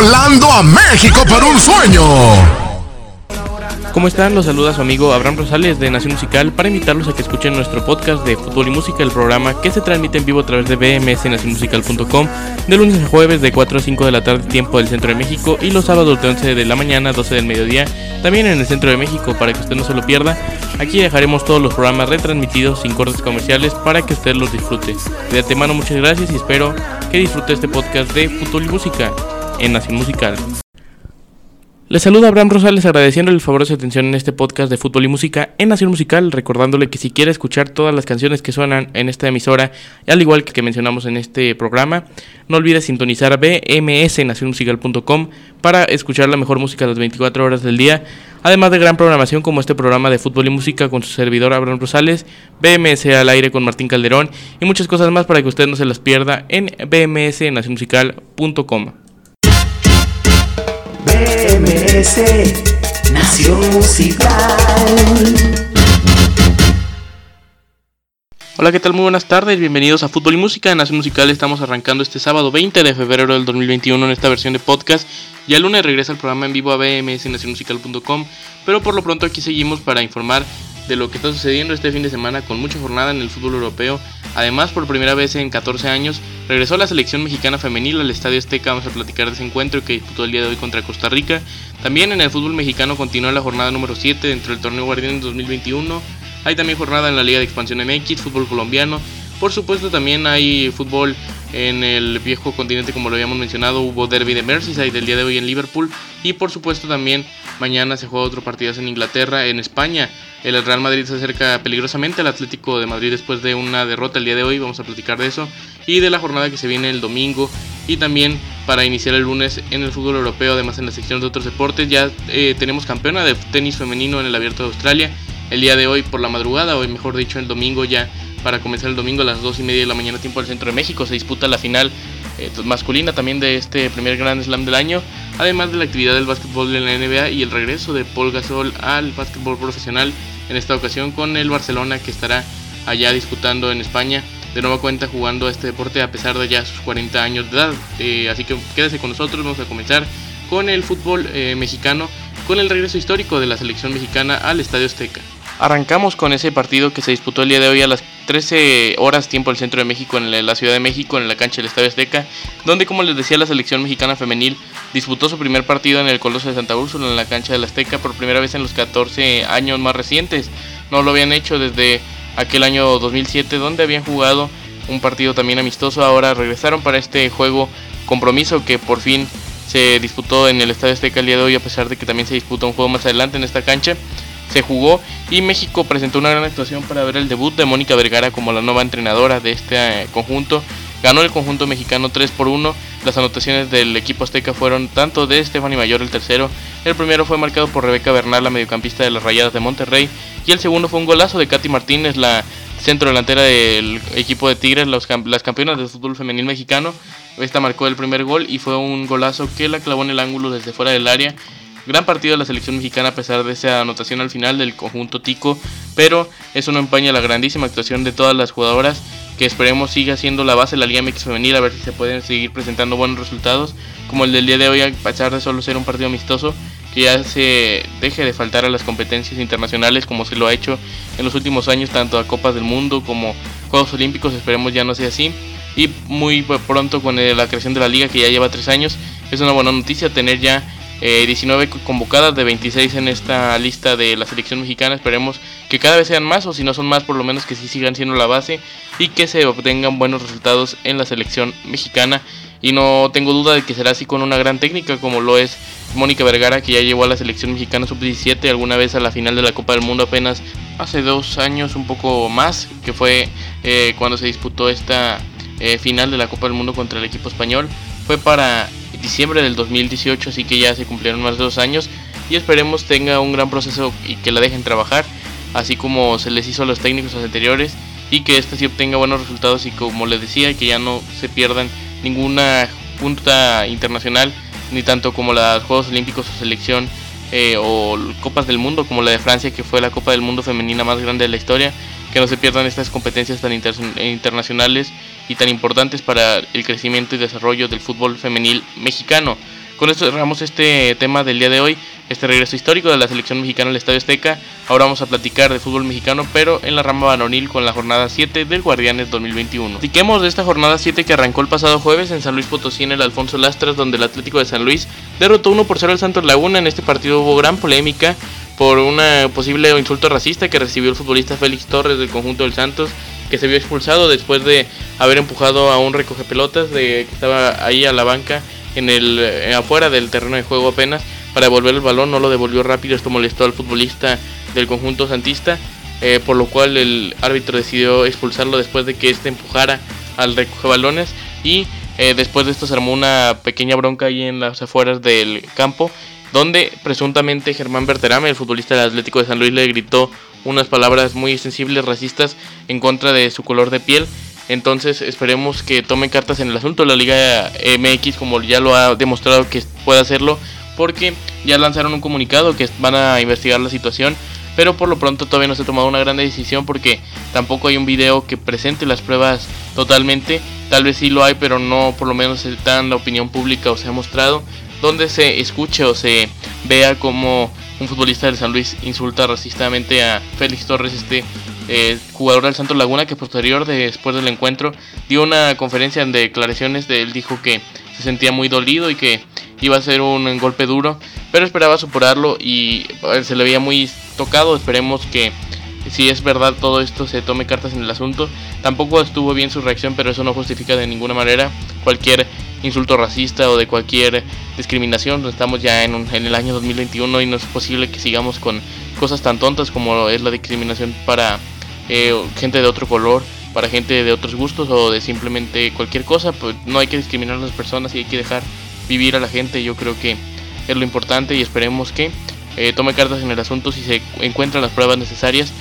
volando a México por un sueño. ¿Cómo están? Los saluda su amigo Abraham Rosales de Nación Musical para invitarlos a que escuchen nuestro podcast de fútbol y música, el programa que se transmite en vivo a través de bmsnacionmusical.com de lunes a jueves de 4 a 5 de la tarde tiempo del centro de México y los sábados de 11 de la mañana a 12 del mediodía también en el centro de México para que usted no se lo pierda. Aquí dejaremos todos los programas retransmitidos sin cortes comerciales para que usted los disfrute. De antemano muchas gracias y espero que disfrute este podcast de fútbol y música en Nación Musical. Les saluda Abraham Rosales agradeciéndole el favor de su atención en este podcast de fútbol y música en Nación Musical, recordándole que si quiere escuchar todas las canciones que suenan en esta emisora, al igual que que mencionamos en este programa, no olvide sintonizar bmsnacionmusical.com para escuchar la mejor música las 24 horas del día, además de gran programación como este programa de fútbol y música con su servidor Abraham Rosales, BMS al aire con Martín Calderón y muchas cosas más para que usted no se las pierda en bmsnacionmusical.com. BMS Nación Musical. Hola, ¿qué tal? Muy buenas tardes, bienvenidos a Fútbol y Música. En Nación Musical estamos arrancando este sábado 20 de febrero del 2021 en esta versión de podcast. Y el lunes regresa el programa en vivo a bmsnacionmusical.com, pero por lo pronto aquí seguimos para informar de lo que está sucediendo este fin de semana con mucha jornada en el fútbol europeo. Además, por primera vez en 14 años, regresó la selección mexicana femenil al Estadio Azteca. Vamos a platicar de ese encuentro que disputó el día de hoy contra Costa Rica. También en el fútbol mexicano continúa la jornada número 7 dentro del torneo Guardián 2021. Hay también jornada en la Liga de Expansión MX, fútbol colombiano. Por supuesto, también hay fútbol en el viejo continente, como lo habíamos mencionado. Hubo derby de Merseyside el día de hoy en Liverpool. Y por supuesto, también mañana se juega otro partido en Inglaterra, en España. El Real Madrid se acerca peligrosamente al Atlético de Madrid después de una derrota el día de hoy. Vamos a platicar de eso. Y de la jornada que se viene el domingo. Y también para iniciar el lunes en el fútbol europeo, además en la sección de otros deportes. Ya eh, tenemos campeona de tenis femenino en el Abierto de Australia. El día de hoy por la madrugada, hoy mejor dicho el domingo ya para comenzar el domingo a las 2 y media de la mañana tiempo del centro de México. Se disputa la final eh, masculina también de este primer Grand Slam del año, además de la actividad del básquetbol en la NBA y el regreso de Paul Gasol al básquetbol profesional, en esta ocasión con el Barcelona que estará allá disputando en España. De nueva cuenta jugando este deporte a pesar de ya sus 40 años de edad. Eh, así que quédese con nosotros, vamos a comenzar con el fútbol eh, mexicano, con el regreso histórico de la selección mexicana al Estadio Azteca. Arrancamos con ese partido que se disputó el día de hoy a las 13 horas tiempo del centro de México en la Ciudad de México, en la cancha del Estadio Azteca, donde como les decía la selección mexicana femenil disputó su primer partido en el Coloso de Santa Úrsula en la cancha del Azteca por primera vez en los 14 años más recientes. No lo habían hecho desde aquel año 2007 donde habían jugado un partido también amistoso. Ahora regresaron para este juego compromiso que por fin se disputó en el Estadio Azteca el día de hoy a pesar de que también se disputa un juego más adelante en esta cancha se jugó y México presentó una gran actuación para ver el debut de Mónica Vergara como la nueva entrenadora de este eh, conjunto. Ganó el conjunto mexicano 3 por 1. Las anotaciones del equipo azteca fueron tanto de Stephanie Mayor el tercero. El primero fue marcado por Rebeca Bernal, la mediocampista de las Rayadas de Monterrey. Y el segundo fue un golazo de Katy Martínez, la centro delantera del equipo de Tigres, las campeonas del fútbol femenil mexicano. Esta marcó el primer gol y fue un golazo que la clavó en el ángulo desde fuera del área Gran partido de la selección mexicana a pesar de esa anotación al final del conjunto Tico, pero eso no empaña la grandísima actuación de todas las jugadoras que esperemos siga siendo la base de la Liga MX femenil a ver si se pueden seguir presentando buenos resultados como el del día de hoy a pesar de solo ser un partido amistoso que ya se deje de faltar a las competencias internacionales como se lo ha hecho en los últimos años tanto a Copas del Mundo como Juegos Olímpicos esperemos ya no sea así y muy pronto con la creación de la liga que ya lleva tres años es una buena noticia tener ya 19 eh, convocadas de 26 en esta lista de la selección mexicana. Esperemos que cada vez sean más o si no son más por lo menos que sí sigan siendo la base y que se obtengan buenos resultados en la selección mexicana. Y no tengo duda de que será así con una gran técnica como lo es Mónica Vergara que ya llevó a la selección mexicana sub-17 alguna vez a la final de la Copa del Mundo apenas hace dos años, un poco más, que fue eh, cuando se disputó esta eh, final de la Copa del Mundo contra el equipo español. Fue para diciembre del 2018, así que ya se cumplieron más de dos años y esperemos tenga un gran proceso y que la dejen trabajar, así como se les hizo a los técnicos anteriores y que esta sí obtenga buenos resultados y como les decía, que ya no se pierdan ninguna punta internacional, ni tanto como los Juegos Olímpicos o selección eh, o Copas del Mundo como la de Francia, que fue la Copa del Mundo femenina más grande de la historia, que no se pierdan estas competencias tan internacionales y tan importantes para el crecimiento y desarrollo del fútbol femenil mexicano. Con esto cerramos este tema del día de hoy, este regreso histórico de la selección mexicana al Estadio Azteca. Ahora vamos a platicar de fútbol mexicano, pero en la rama varonil con la jornada 7 del Guardianes 2021. Platiquemos de esta jornada 7 que arrancó el pasado jueves en San Luis Potosí en el Alfonso Lastras, donde el Atlético de San Luis derrotó 1 por 0 al Santos Laguna. En este partido hubo gran polémica por un posible insulto racista que recibió el futbolista Félix Torres del conjunto del Santos, que se vio expulsado después de haber empujado a un recoge pelotas de, que estaba ahí a la banca en el eh, afuera del terreno de juego apenas para devolver el balón, no lo devolvió rápido, esto molestó al futbolista del conjunto santista, eh, por lo cual el árbitro decidió expulsarlo después de que éste empujara al recoge balones y eh, después de esto se armó una pequeña bronca ahí en las afueras del campo, donde presuntamente Germán Berterame, el futbolista del Atlético de San Luis, le gritó unas palabras muy sensibles, racistas, en contra de su color de piel. Entonces esperemos que tomen cartas en el asunto. La Liga MX como ya lo ha demostrado que puede hacerlo porque ya lanzaron un comunicado que van a investigar la situación. Pero por lo pronto todavía no se ha tomado una gran decisión porque tampoco hay un video que presente las pruebas totalmente. Tal vez sí lo hay, pero no por lo menos está en la opinión pública o se ha mostrado donde se escuche o se vea como un futbolista del San Luis insulta racistamente a Félix Torres, este eh, jugador del Santos Laguna, que posterior, después del encuentro, dio una conferencia de declaraciones de él, dijo que se sentía muy dolido y que iba a ser un golpe duro, pero esperaba superarlo y eh, se le veía muy tocado, esperemos que si es verdad todo esto se tome cartas en el asunto. Tampoco estuvo bien su reacción, pero eso no justifica de ninguna manera cualquier insulto racista o de cualquier discriminación. Estamos ya en, en el año 2021 y no es posible que sigamos con cosas tan tontas como es la discriminación para eh, gente de otro color, para gente de otros gustos o de simplemente cualquier cosa, pues no hay que discriminar a las personas y hay que dejar vivir a la gente. Yo creo que es lo importante y esperemos que eh, tome cartas en el asunto si se encuentran las pruebas necesarias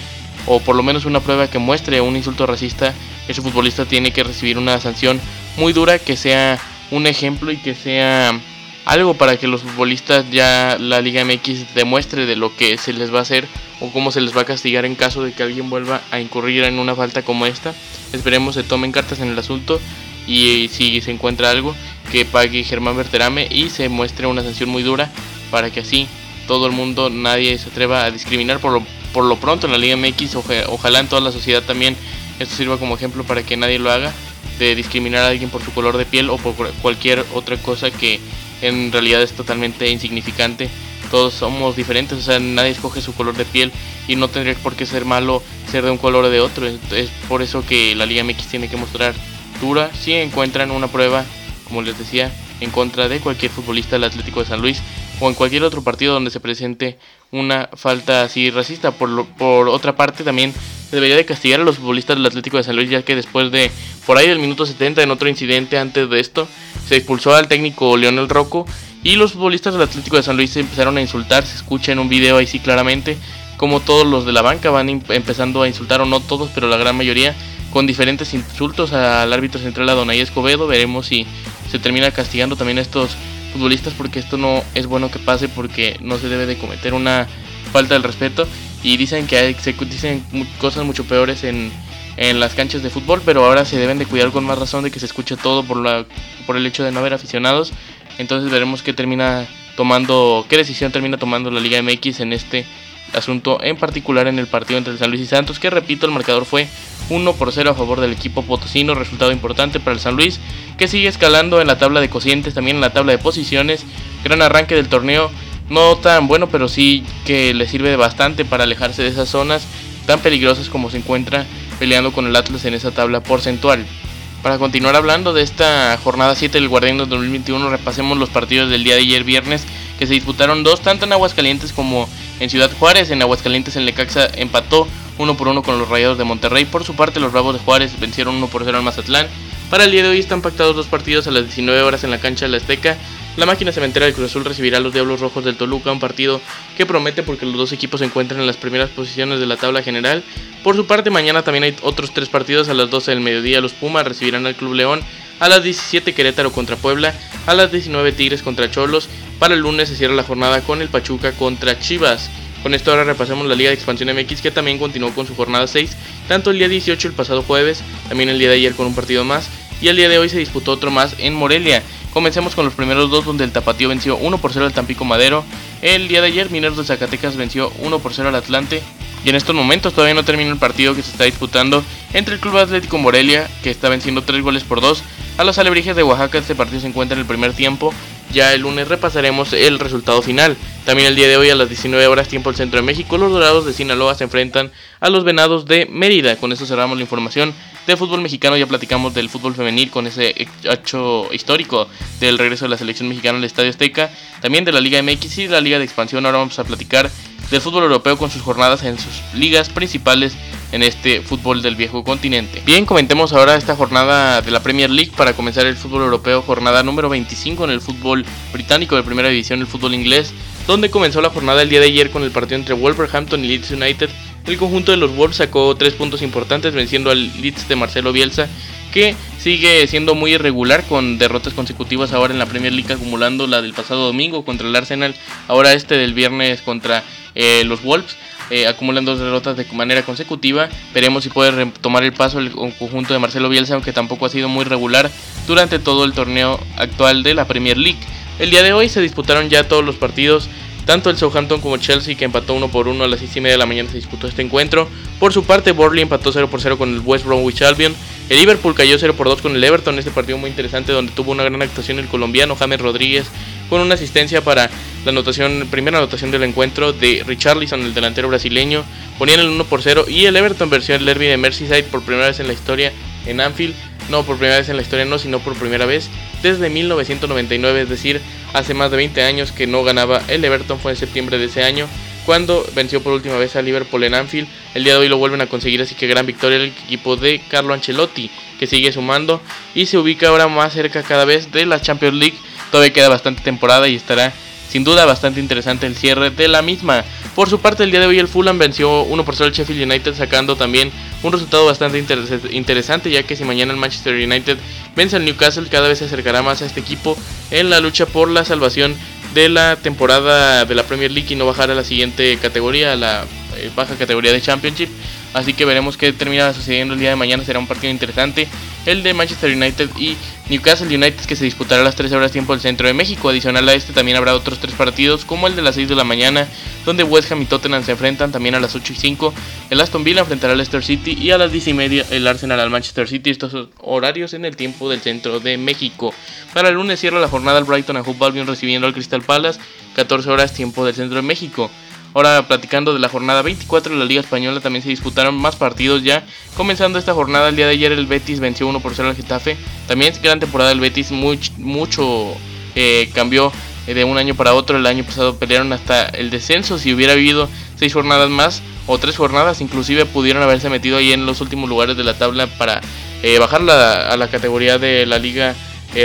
o por lo menos una prueba que muestre un insulto racista. Ese futbolista tiene que recibir una sanción muy dura que sea un ejemplo y que sea algo para que los futbolistas ya la Liga MX demuestre de lo que se les va a hacer o cómo se les va a castigar en caso de que alguien vuelva a incurrir en una falta como esta. Esperemos se tomen cartas en el asunto y si se encuentra algo que pague Germán Berterame y se muestre una sanción muy dura para que así todo el mundo, nadie se atreva a discriminar por lo, por lo pronto en la Liga MX, ojalá en toda la sociedad también esto sirva como ejemplo para que nadie lo haga de discriminar a alguien por su color de piel o por cualquier otra cosa que en realidad es totalmente insignificante. Todos somos diferentes, o sea, nadie escoge su color de piel y no tendría por qué ser malo ser de un color o de otro. Es por eso que la Liga MX tiene que mostrar dura si encuentran una prueba, como les decía, en contra de cualquier futbolista del Atlético de San Luis o en cualquier otro partido donde se presente una falta así racista. Por, por otra parte, también debería de castigar a los futbolistas del Atlético de San Luis, ya que después de, por ahí del minuto 70, en otro incidente antes de esto, se expulsó al técnico Leonel Rocco y los futbolistas del Atlético de San Luis se empezaron a insultar, se escucha en un video ahí sí claramente, como todos los de la banca van empezando a insultar, o no todos, pero la gran mayoría, con diferentes insultos al árbitro central, a Donay Escobedo, veremos si se termina castigando también a estos futbolistas porque esto no es bueno que pase porque no se debe de cometer una falta del respeto y dicen que hay, se dicen cosas mucho peores en, en las canchas de fútbol, pero ahora se deben de cuidar con más razón de que se escuche todo por, la, por el hecho de no haber aficionados. Entonces veremos qué termina tomando, qué decisión termina tomando la Liga MX en este asunto, en particular en el partido entre San Luis y Santos, que repito, el marcador fue 1 por 0 a favor del equipo potosino, resultado importante para el San Luis, que sigue escalando en la tabla de cocientes, también en la tabla de posiciones, gran arranque del torneo, no tan bueno, pero sí que le sirve bastante para alejarse de esas zonas tan peligrosas como se encuentra peleando con el Atlas en esa tabla porcentual. Para continuar hablando de esta jornada 7 del Guardián 2021, repasemos los partidos del día de ayer viernes que se disputaron dos, tanto en Aguascalientes como en Ciudad Juárez. En Aguascalientes en Lecaxa empató 1 por 1 con los Rayados de Monterrey. Por su parte, los Bravos de Juárez vencieron 1 por 0 al Mazatlán. Para el día de hoy están pactados dos partidos a las 19 horas en la cancha de la Azteca. La máquina cementera del Cruz Azul recibirá a los Diablos Rojos del Toluca, un partido que promete porque los dos equipos se encuentran en las primeras posiciones de la tabla general. Por su parte, mañana también hay otros tres partidos a las 12 del mediodía. Los Pumas recibirán al Club León, a las 17 Querétaro contra Puebla, a las 19 Tigres contra Cholos. Para el lunes se cierra la jornada con el Pachuca contra Chivas. Con esto ahora repasamos la Liga de Expansión MX que también continuó con su jornada 6, tanto el día 18 el pasado jueves, también el día de ayer con un partido más, y el día de hoy se disputó otro más en Morelia. Comencemos con los primeros dos donde el Tapatío venció 1 por 0 al Tampico Madero. El día de ayer Mineros de Zacatecas venció 1 por 0 al Atlante. Y en estos momentos todavía no termina el partido que se está disputando entre el Club Atlético Morelia, que está venciendo 3 goles por 2, a los Alebrijes de Oaxaca. Este partido se encuentra en el primer tiempo. Ya el lunes repasaremos el resultado final. También el día de hoy a las 19 horas tiempo del centro de México, los Dorados de Sinaloa se enfrentan a los Venados de Mérida. Con eso cerramos la información de fútbol mexicano. Ya platicamos del fútbol femenil con ese hecho histórico del regreso de la selección mexicana al Estadio Azteca. También de la Liga MX y de la Liga de Expansión. Ahora vamos a platicar del fútbol europeo con sus jornadas en sus ligas principales en este fútbol del viejo continente. Bien, comentemos ahora esta jornada de la Premier League para comenzar el fútbol europeo, jornada número 25 en el fútbol británico de primera división, el fútbol inglés, donde comenzó la jornada el día de ayer con el partido entre Wolverhampton y Leeds United. El conjunto de los Wolves sacó tres puntos importantes venciendo al Leeds de Marcelo Bielsa que sigue siendo muy irregular con derrotas consecutivas ahora en la Premier League acumulando la del pasado domingo contra el Arsenal, ahora este del viernes contra eh, los Wolves. Eh, acumulan dos derrotas de manera consecutiva. Veremos si puede retomar el paso el conjunto de Marcelo Bielsa, aunque tampoco ha sido muy regular durante todo el torneo actual de la Premier League. El día de hoy se disputaron ya todos los partidos tanto el Southampton como Chelsea, que empató 1 por 1 a las 6 y media de la mañana, se disputó este encuentro. Por su parte, Borley empató 0 por 0 con el West Bromwich Albion. El Liverpool cayó 0 por 2 con el Everton. Este partido muy interesante donde tuvo una gran actuación el colombiano James Rodríguez con una asistencia para la anotación, primera anotación del encuentro de Richarlison, el delantero brasileño. Ponían el 1 por 0 y el Everton venció el derby de Merseyside por primera vez en la historia en Anfield. No, por primera vez en la historia no, sino por primera vez desde 1999, es decir, hace más de 20 años que no ganaba el Everton, fue en septiembre de ese año cuando venció por última vez a Liverpool en Anfield. El día de hoy lo vuelven a conseguir, así que gran victoria el equipo de Carlo Ancelotti, que sigue sumando y se ubica ahora más cerca cada vez de la Champions League. Todavía queda bastante temporada y estará sin duda bastante interesante el cierre de la misma. Por su parte, el día de hoy el Fulham venció 1 por 0 al Sheffield United, sacando también un resultado bastante interesante, ya que si mañana el Manchester United vence al Newcastle, cada vez se acercará más a este equipo en la lucha por la salvación de la temporada de la Premier League y no bajar a la siguiente categoría, a la eh, baja categoría de Championship. Así que veremos qué termina sucediendo el día de mañana. Será un partido interesante. El de Manchester United y Newcastle United que se disputará a las 13 horas tiempo del centro de México. Adicional a este también habrá otros tres partidos como el de las 6 de la mañana donde West Ham y Tottenham se enfrentan también a las 8 y 5. El Aston Villa enfrentará al Leicester City y a las 10 y media el Arsenal al Manchester City. Estos horarios en el tiempo del centro de México. Para el lunes cierra la jornada el Brighton a Hove Albion recibiendo al Crystal Palace. 14 horas tiempo del centro de México. Ahora platicando de la jornada 24 de la Liga Española también se disputaron más partidos ya. Comenzando esta jornada el día de ayer el Betis venció 1 por 0 al Getafe. También es gran temporada del Betis, mucho eh, cambió eh, de un año para otro. El año pasado pelearon hasta el descenso. Si hubiera habido seis jornadas más o tres jornadas inclusive pudieron haberse metido ahí en los últimos lugares de la tabla para eh, bajar a la categoría de la Liga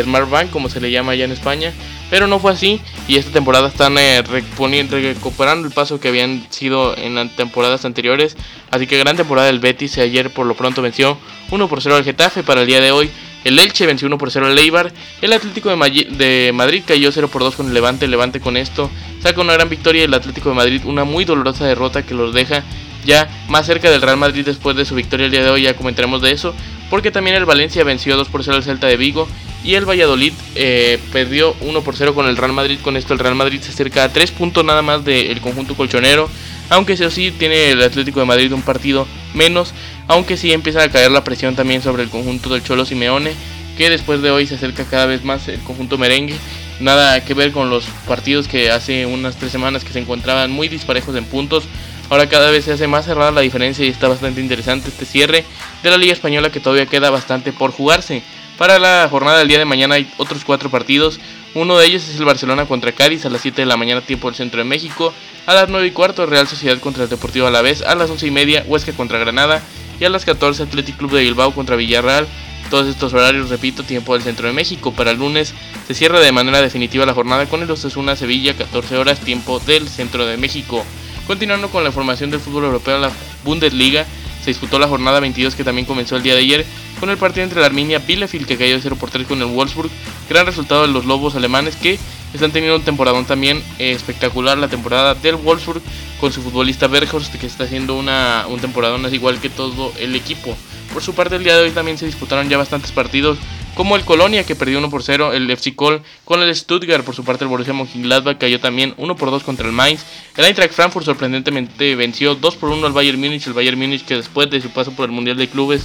Smart Bank como se le llama allá en España pero no fue así y esta temporada están eh, recuperando el paso que habían sido en temporadas anteriores. Así que gran temporada del Betis. Ayer por lo pronto venció 1 por 0 al Getafe. Para el día de hoy el Elche venció 1 por 0 al Leibar. El Atlético de, de, Madrid cayó 0 por 2 con el Levante. El Levante con esto saca una gran victoria. El Atlético de Madrid una muy dolorosa derrota que los deja ya más cerca del Real Madrid después de su victoria el día de hoy. Ya comentaremos de eso. Porque también el Valencia venció 2 por 0 al Celta de Vigo. Y el Valladolid eh, perdió 1 por 0 con el Real Madrid. Con esto el Real Madrid se acerca a 3 puntos nada más del conjunto colchonero. Aunque eso sí tiene el Atlético de Madrid un partido menos. Aunque sí empieza a caer la presión también sobre el conjunto del Cholo Simeone. Que después de hoy se acerca cada vez más el conjunto merengue. Nada que ver con los partidos que hace unas 3 semanas que se encontraban muy disparejos en puntos. Ahora cada vez se hace más cerrada la diferencia y está bastante interesante este cierre de la Liga Española que todavía queda bastante por jugarse. Para la jornada del día de mañana hay otros cuatro partidos. Uno de ellos es el Barcelona contra Cádiz a las 7 de la mañana tiempo del centro de México. A las 9 y cuarto Real Sociedad contra el Deportivo Alavés. A las 11 y media Huesca contra Granada. Y a las 14 Athletic Club de Bilbao contra Villarreal. Todos estos horarios, repito, tiempo del centro de México. Para el lunes se cierra de manera definitiva la jornada con el Osasuna Sevilla, 14 horas, tiempo del centro de México. Continuando con la información del fútbol europeo, la Bundesliga se disputó la jornada 22 que también comenzó el día de ayer con el partido entre la Arminia Bielefeld que cayó de 0 por 3 con el Wolfsburg. Gran resultado de los Lobos alemanes que están teniendo un temporadón también eh, espectacular la temporada del Wolfsburg con su futbolista Berghorst que está haciendo una, un temporadón así igual que todo el equipo. Por su parte el día de hoy también se disputaron ya bastantes partidos como el Colonia que perdió 1 por 0, el FC Kohl con el Stuttgart, por su parte el Borussia Mönchengladbach cayó también 1 por 2 contra el Mainz, el Eintracht Frankfurt sorprendentemente venció 2 por 1 al Bayern Múnich, el Bayern Múnich que después de su paso por el Mundial de Clubes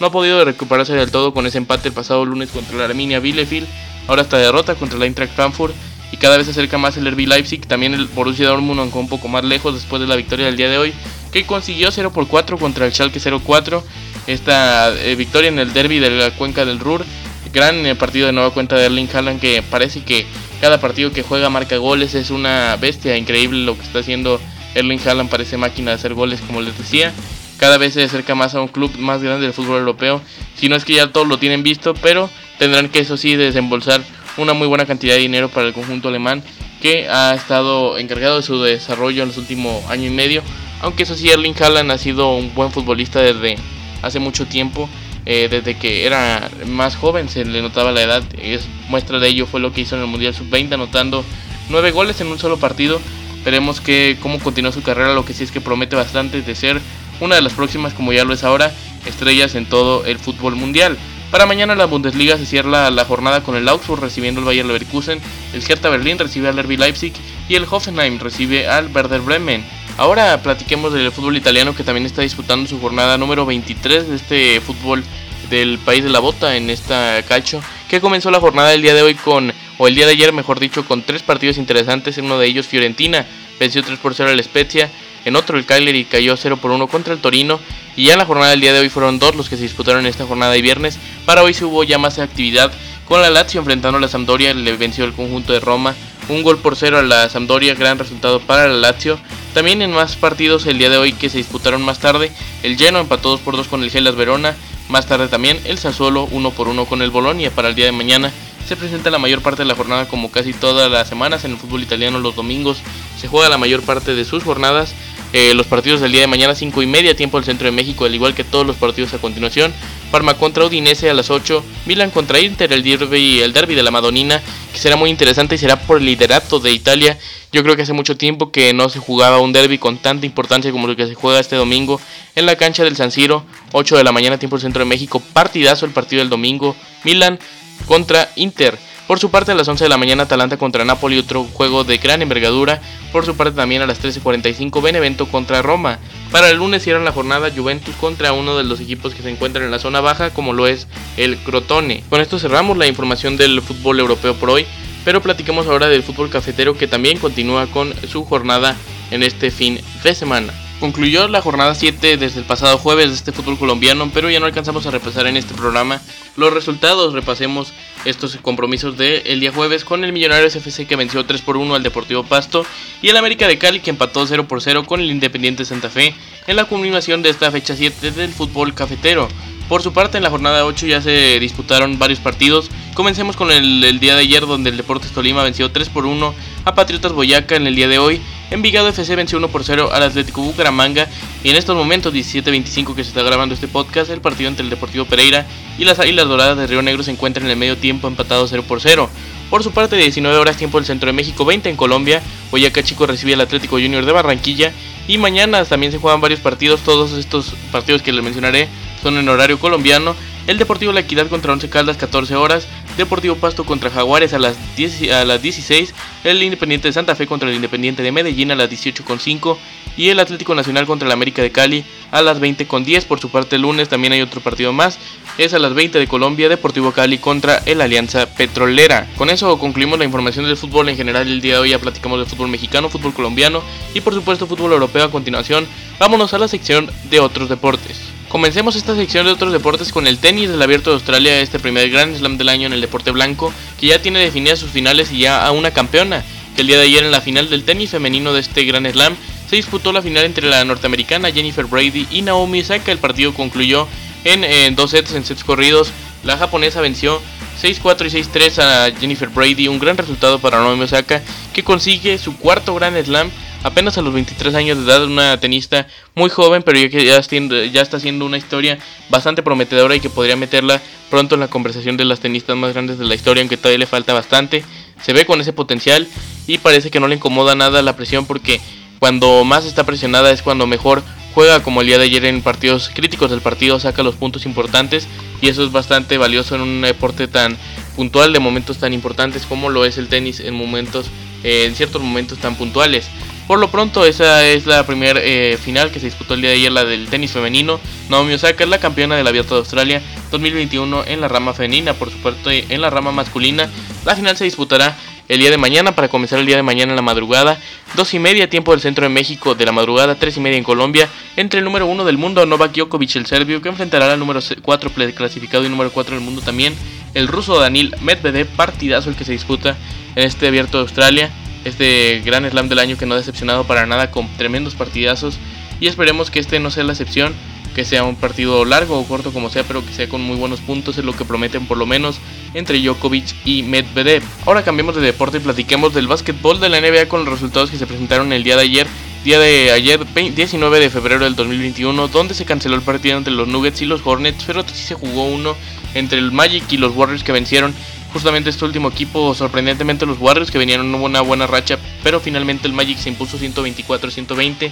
no ha podido recuperarse del todo con ese empate el pasado lunes contra la Arminia Bielefeld, ahora esta derrota contra el Eintracht Frankfurt y cada vez se acerca más el RB Leipzig, también el Borussia Dortmund aunque un poco más lejos después de la victoria del día de hoy, que consiguió 0 por 4 contra el Schalke 0-4, esta eh, victoria en el derby de la cuenca del Ruhr gran eh, partido de nueva cuenta de Erling Haaland que parece que cada partido que juega marca goles, es una bestia increíble lo que está haciendo Erling Haaland, parece máquina de hacer goles como les decía. Cada vez se acerca más a un club más grande del fútbol europeo. Si no es que ya todos lo tienen visto, pero tendrán que eso sí desembolsar una muy buena cantidad de dinero para el conjunto alemán que ha estado encargado de su desarrollo en los últimos año y medio. Aunque eso sí, Erling Haaland ha sido un buen futbolista desde hace mucho tiempo eh, desde que era más joven se le notaba la edad. Es muestra de ello fue lo que hizo en el Mundial Sub-20, anotando 9 goles en un solo partido. Veremos que, cómo continúa su carrera, lo que sí es que promete bastante de ser una de las próximas, como ya lo es ahora, estrellas en todo el fútbol mundial. Para mañana la Bundesliga se cierra la jornada con el Augsburg recibiendo al Bayern Leverkusen, el Hertha Berlín recibe al RB Leipzig y el Hoffenheim recibe al Werder Bremen. Ahora platiquemos del fútbol italiano que también está disputando su jornada número 23 de este fútbol del país de la bota en esta calcio. Que comenzó la jornada del día de hoy con, o el día de ayer mejor dicho, con tres partidos interesantes, en uno de ellos Fiorentina venció 3 por 0 al Spezia, en otro el Cagliari cayó 0 por 1 contra el Torino y ya en la jornada del día de hoy fueron dos los que se disputaron en esta jornada de viernes, para hoy se hubo ya más actividad con la Lazio enfrentando a la Sampdoria, le venció el conjunto de Roma, un gol por cero a la Sampdoria, gran resultado para la Lazio. También en más partidos el día de hoy que se disputaron más tarde, el Genoa empató 2 por 2 con el Gelas Verona, más tarde también el Sassuolo 1 por 1 con el Bolonia para el día de mañana. Se presenta la mayor parte de la jornada como casi todas las semanas en el fútbol italiano los domingos. Se juega la mayor parte de sus jornadas. Eh, los partidos del día de mañana 5 y media tiempo del centro de México, al igual que todos los partidos a continuación. Parma contra Udinese a las 8, Milan contra Inter, el derby, el derby de la Madonina, que será muy interesante y será por el liderato de Italia. Yo creo que hace mucho tiempo que no se jugaba un derby con tanta importancia como lo que se juega este domingo en la cancha del San Siro, 8 de la mañana tiempo del centro de México, partidazo el partido del domingo, Milan contra Inter. Por su parte, a las 11 de la mañana, Atalanta contra Napoli, otro juego de gran envergadura. Por su parte, también a las 13.45, Benevento contra Roma. Para el lunes cierran la jornada Juventus contra uno de los equipos que se encuentran en la zona baja, como lo es el Crotone. Con esto cerramos la información del fútbol europeo por hoy, pero platicamos ahora del fútbol cafetero que también continúa con su jornada en este fin de semana. Concluyó la jornada 7 desde el pasado jueves de este fútbol colombiano, pero ya no alcanzamos a repasar en este programa los resultados. Repasemos estos compromisos del día jueves con el Millonarios FC que venció 3 por 1 al Deportivo Pasto y el América de Cali que empató 0 por 0 con el Independiente Santa Fe en la culminación de esta fecha 7 del fútbol cafetero. Por su parte, en la jornada 8 ya se disputaron varios partidos. Comencemos con el, día de ayer, donde el Deportes Tolima venció 3 por 1 a Patriotas Boyaca en el día de hoy. Envigado FC venció 1 por 0 al Atlético Bucaramanga. Y en estos momentos, 17-25 que se está grabando este podcast, el partido entre el Deportivo Pereira y las Águilas Doradas de Río Negro se encuentran en el medio tiempo empatados 0 por 0. Por su parte, 19 horas tiempo del Centro de México, 20 en Colombia. Boyacá Chico recibe al Atlético Junior de Barranquilla. Y mañana también se juegan varios partidos. Todos estos partidos que les mencionaré son en horario colombiano. El Deportivo La Equidad contra Once Caldas 14 horas, Deportivo Pasto contra Jaguares a las, 10, a las 16, el Independiente de Santa Fe contra el Independiente de Medellín a las 18.5 y el Atlético Nacional contra el América de Cali a las 20.10. Por su parte el lunes también hay otro partido más, es a las 20 de Colombia, Deportivo Cali contra el Alianza Petrolera. Con eso concluimos la información del fútbol en general el día de hoy, ya platicamos de fútbol mexicano, fútbol colombiano y por supuesto fútbol europeo a continuación. Vámonos a la sección de otros deportes. Comencemos esta sección de otros deportes con el tenis del Abierto de Australia, este primer Grand Slam del año en el deporte blanco, que ya tiene definidas sus finales y ya a una campeona, que el día de ayer en la final del tenis femenino de este Grand Slam se disputó la final entre la norteamericana Jennifer Brady y Naomi Osaka. El partido concluyó en, dos sets, en sets corridos. La japonesa venció 6-4 y 6-3 a Jennifer Brady, un gran resultado para Naomi Osaka, que consigue su cuarto Grand Slam apenas a los 23 años de edad, una tenista muy joven, pero ya, ya, está haciendo una historia bastante prometedora y que podría meterla pronto en la conversación de las tenistas más grandes de la historia, aunque todavía le falta bastante. Se ve con ese potencial y parece que no le incomoda nada la presión porque cuando más está presionada es cuando mejor juega como el día de ayer en partidos críticos del partido, saca los puntos importantes y eso es bastante valioso en un deporte tan puntual de momentos tan importantes como lo es el tenis en momentos eh, en ciertos momentos tan puntuales. Por lo pronto, esa es la primera eh, final que se disputó el día de ayer, la del tenis femenino. Naomi Osaka es la campeona del Abierto de Australia 2021 en la rama femenina. Por supuesto, en la rama masculina, la final se disputará el día de mañana para comenzar el día de mañana en la madrugada. Dos y media tiempo del centro de México de la madrugada, tres y media en Colombia. Entre el número uno del mundo, Novak Djokovic, el serbio, que enfrentará al número 4 clasificado y número 4 del mundo también. El ruso Danil Medvedev, partidazo el que se disputa en este Abierto de Australia este gran slam del año que no ha decepcionado para nada con tremendos partidazos y esperemos que este no sea la excepción, que sea un partido largo o corto como sea, pero que sea con muy buenos puntos, es lo que prometen por lo menos entre Djokovic y Medvedev. Ahora cambiemos de deporte y platiquemos del básquetbol de la NBA con los resultados que se presentaron el día de ayer. Día de ayer, 19 de febrero del 2021, donde se canceló el partido entre los Nuggets y los Hornets, pero sí se jugó uno entre el Magic y los Warriors que vencieron justamente este último equipo, sorprendentemente los Warriors que venían en una buena racha, pero finalmente el Magic se impuso 124-120.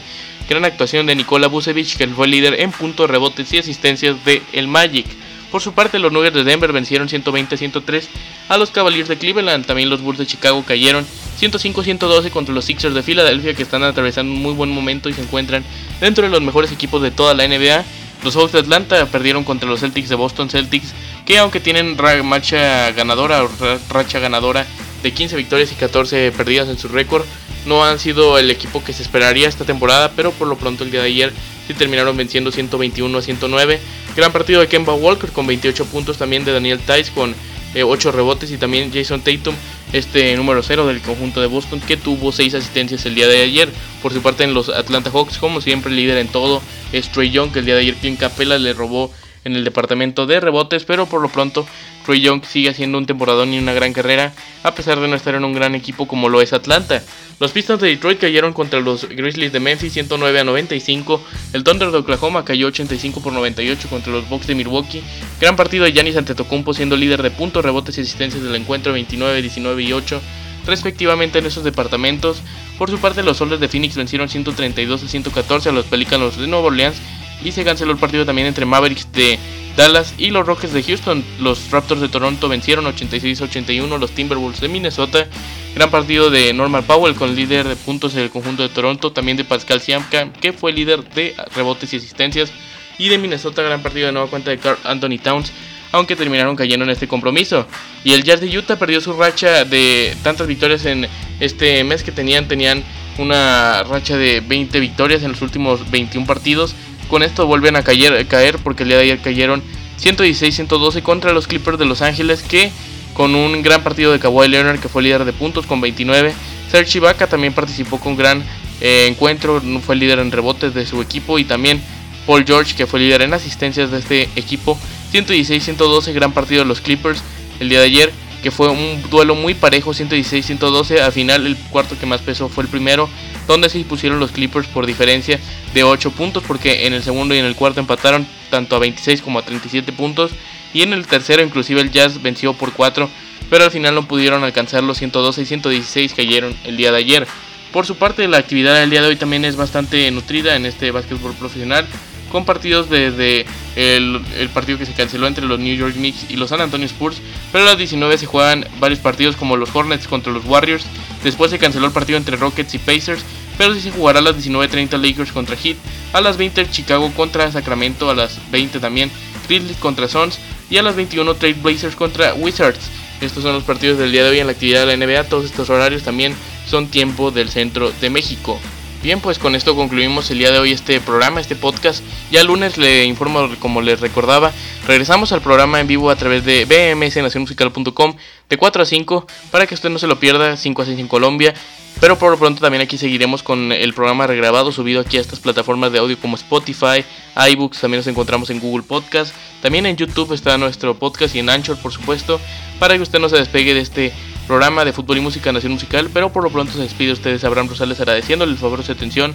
Gran actuación de Nikola Vucevic, que fue líder en puntos, rebotes y asistencias de el Magic. Por su parte, los Nuggets de Denver vencieron 120-103 a los Cavaliers de Cleveland. También los Bulls de Chicago cayeron 105-112 contra los Sixers de Filadelfia, que están atravesando un muy buen momento y se encuentran dentro de los mejores equipos de toda la NBA. Los Hawks de Atlanta perdieron contra los Celtics de Boston Celtics que aunque tienen racha ganadora racha ganadora de 15 victorias y 14 perdidas en su récord, no han sido el equipo que se esperaría esta temporada, pero por lo pronto el día de ayer sí terminaron venciendo 121 a 109. Gran partido de Kemba Walker con 28 puntos, también de Daniel Tice con 8 eh, rebotes y también Jason Tatum, este número 0 del conjunto de Boston, que tuvo 6 asistencias el día de ayer. Por su parte en los Atlanta Hawks, como siempre líder en todo, es Trey Young, que el día de ayer Clint Capella le robó en el departamento de rebotes, pero por lo pronto Troy Young sigue haciendo un temporadón y una gran carrera, a pesar de no estar en un gran equipo como lo es Atlanta. Los Pistons de Detroit cayeron contra los Grizzlies de Memphis 109 a 95, el Thunder de Oklahoma cayó 85 por 98 contra los Bucks de Milwaukee, gran partido de Giannis Antetokounmpo siendo líder de puntos, rebotes y asistencias del encuentro 29, 19 y 8 respectivamente en esos departamentos. Por su parte, los Soles de Phoenix vencieron 132 a 114 a los Pelicanos de Nueva Orleans y se canceló el partido también entre Mavericks de Dallas y los Rockets de Houston. Los Raptors de Toronto vencieron 86-81 los Timberwolves de Minnesota. Gran partido de Norman Powell con líder de puntos en el conjunto de Toronto, también de Pascal Siakam, que fue líder de rebotes y asistencias. Y de Minnesota, gran partido de nueva cuenta de Carl Anthony Towns, aunque terminaron cayendo en este compromiso. Y el Jazz de Utah perdió su racha de tantas victorias en este mes que tenían, tenían una racha de 20 victorias en los últimos 21 partidos con esto vuelven a caer, caer porque el día de ayer cayeron 116-112 contra los Clippers de Los Ángeles que con un gran partido de Kawhi Leonard que fue líder de puntos con 29. Serge Ibaka también participó con gran eh, encuentro, fue líder en rebotes de su equipo y también Paul George que fue líder en asistencias de este equipo. 116-112 gran partido de los Clippers el día de ayer que fue un duelo muy parejo 116-112. Al final el cuarto que más pesó fue el primero donde se pusieron los Clippers por diferencia de 8 puntos, porque en el segundo y en el cuarto empataron tanto a 26 como a 37 puntos, y en el tercero inclusive el Jazz venció por 4, pero al final no pudieron alcanzar los 112 y 116 cayeron el día de ayer. Por su parte, la actividad del día de hoy también es bastante nutrida en este básquetbol profesional, con partidos desde el, el, partido que se canceló entre los New York Knicks y los San Antonio Spurs, pero a las 19 se juegan varios partidos como los Hornets contra los Warriors, después se canceló el partido entre Rockets y Pacers, pero sí se jugará a las 19.30 Lakers contra Heat, a las 20 Chicago contra Sacramento, a las 20 también Grizzlies contra Suns y a las 21 Trade Blazers contra Wizards. Estos son los partidos del día de hoy en la actividad de la NBA, todos estos horarios también son tiempo del centro de México. Bien, pues con esto concluimos el día de hoy este programa, este podcast. Ya el lunes le informo, como les recordaba, regresamos al programa en vivo a través de bmsnacionmusical.com de 4 a 5 para que usted no se lo pierda, 5 a 6 en Colombia pero por lo pronto también aquí seguiremos con el programa regrabado subido aquí a estas plataformas de audio como Spotify, iBooks, también nos encontramos en Google Podcast, también en YouTube está nuestro podcast y en Anchor por supuesto, para que usted no se despegue de este programa de fútbol y música nación musical, pero por lo pronto se despide ustedes Abraham Rosales agradeciéndole el favor de su atención.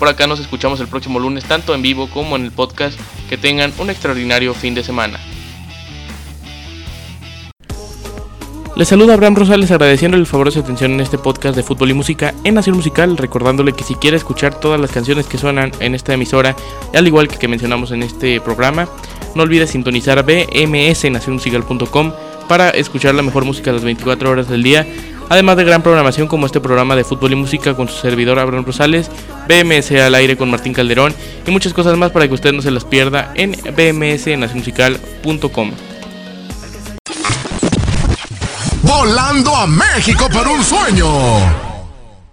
Por acá nos escuchamos el próximo lunes tanto en vivo como en el podcast. Que tengan un extraordinario fin de semana. Les saluda Abraham Rosales agradeciendo el favor de su atención en este podcast de fútbol y música en Nación Musical, recordándole que si quiere escuchar todas las canciones que suenan en esta emisora, al igual que mencionamos en este programa, no olvide sintonizar bmsnacionmusical.com para escuchar la mejor música las 24 horas del día, además de gran programación como este programa de fútbol y música con su servidor Abraham Rosales, BMS al aire con Martín Calderón y muchas cosas más para que usted no se las pierda en bmsnacionmusical.com. Volando a México por un sueño.